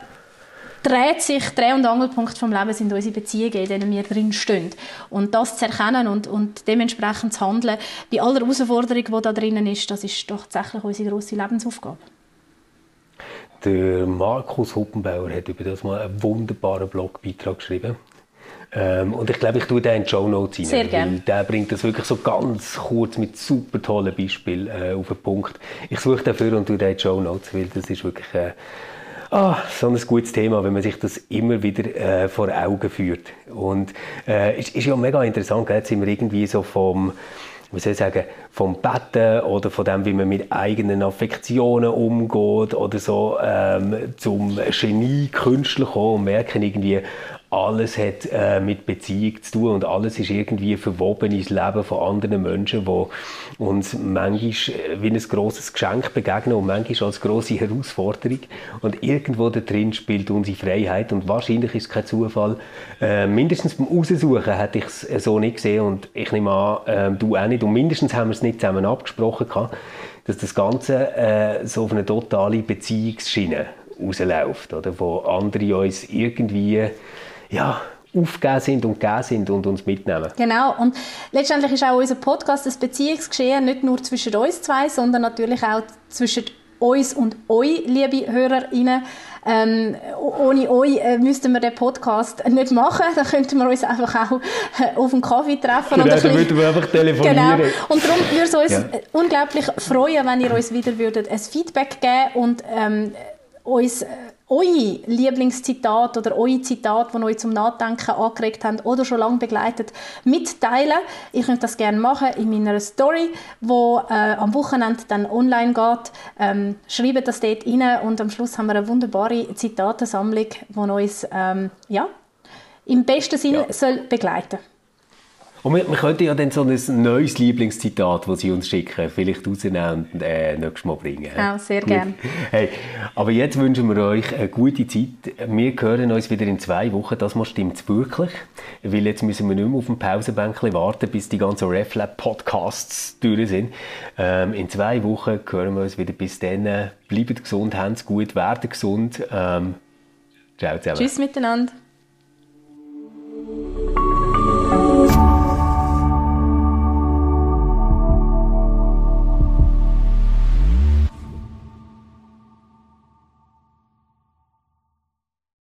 dreht sich, Dreh- und Angelpunkt vom Leben sind unsere Beziehungen, in denen wir drin stehen. Und das zu erkennen und, und dementsprechend zu handeln, bei aller Herausforderung, die da drinnen ist, das ist doch tatsächlich unsere grosse Lebensaufgabe. Der Markus Huppenbauer hat über das mal einen wunderbaren Blogbeitrag geschrieben. Ähm, und ich glaube, ich tue den in die Show Notes rein. Sehr gerne. Der bringt das wirklich so ganz kurz mit super tollen Beispielen äh, auf den Punkt. Ich suche dafür und tue den in die Show Notes, weil das ist wirklich äh, ah, so ein gutes Thema, wenn man sich das immer wieder äh, vor Augen führt. Und äh, ist, ist ja mega interessant, jetzt sind wir irgendwie so vom wie soll ich sagen, vom Betten oder von dem, wie man mit eigenen Affektionen umgeht oder so ähm, zum Genie-Künstler kommen und merken irgendwie, alles hat äh, mit Beziehung zu tun und alles ist irgendwie verwoben ins Leben von anderen Menschen, die uns manchmal äh, wie ein grosses Geschenk begegnen und manchmal als grosse Herausforderung. Und irgendwo da drin spielt unsere Freiheit und wahrscheinlich ist es kein Zufall. Äh, mindestens beim Raussuchen hätte ich es so nicht gesehen und ich nehme an, äh, du auch nicht. Und mindestens haben wir es nicht zusammen abgesprochen gehabt dass das Ganze äh, so auf eine totale Beziehungsschiene rausläuft, oder? wo andere uns irgendwie ja, aufgegeben sind und gegeben sind und uns mitnehmen. Genau, und letztendlich ist auch unser Podcast ein Beziehungsgeschehen, nicht nur zwischen uns zwei, sondern natürlich auch zwischen uns und euch, liebe HörerInnen. Ähm, ohne euch äh, müssten wir den Podcast nicht machen. Dann könnten wir uns einfach auch äh, auf einen Kaffee treffen. Genau, dann würden wir einfach telefonieren. Genau. Und darum würde es uns ja. unglaublich freuen, wenn ihr uns wieder würdet ein Feedback geben und ähm, uns äh, eure Lieblingszitat oder eure Zitat, die euch zum Nachdenken angeregt haben oder schon lange begleitet, mitteilen. Ihr könnt das gerne machen in meiner Story, wo äh, am Wochenende dann online geht. Ähm, schreibt das dort rein und am Schluss haben wir eine wunderbare Zitatensammlung, die uns ähm, ja, im besten Sinn ja. soll begleiten soll. Und wir, wir könnten ja dann so ein neues Lieblingszitat, das Sie uns schicken, vielleicht rausnehmen und äh, nächstes Mal bringen. Ja, sehr gerne. Hey, aber jetzt wünschen wir euch eine gute Zeit. Wir hören uns wieder in zwei Wochen. Das mal stimmt wirklich. Weil jetzt müssen wir nicht mehr auf dem Pausenbänkchen warten, bis die ganzen RefLab-Podcasts durch sind. Ähm, in zwei Wochen hören wir uns wieder. Bis dann. Bleibt gesund, haben's gut, werden gesund. Ähm, ciao zusammen. Tschüss miteinander.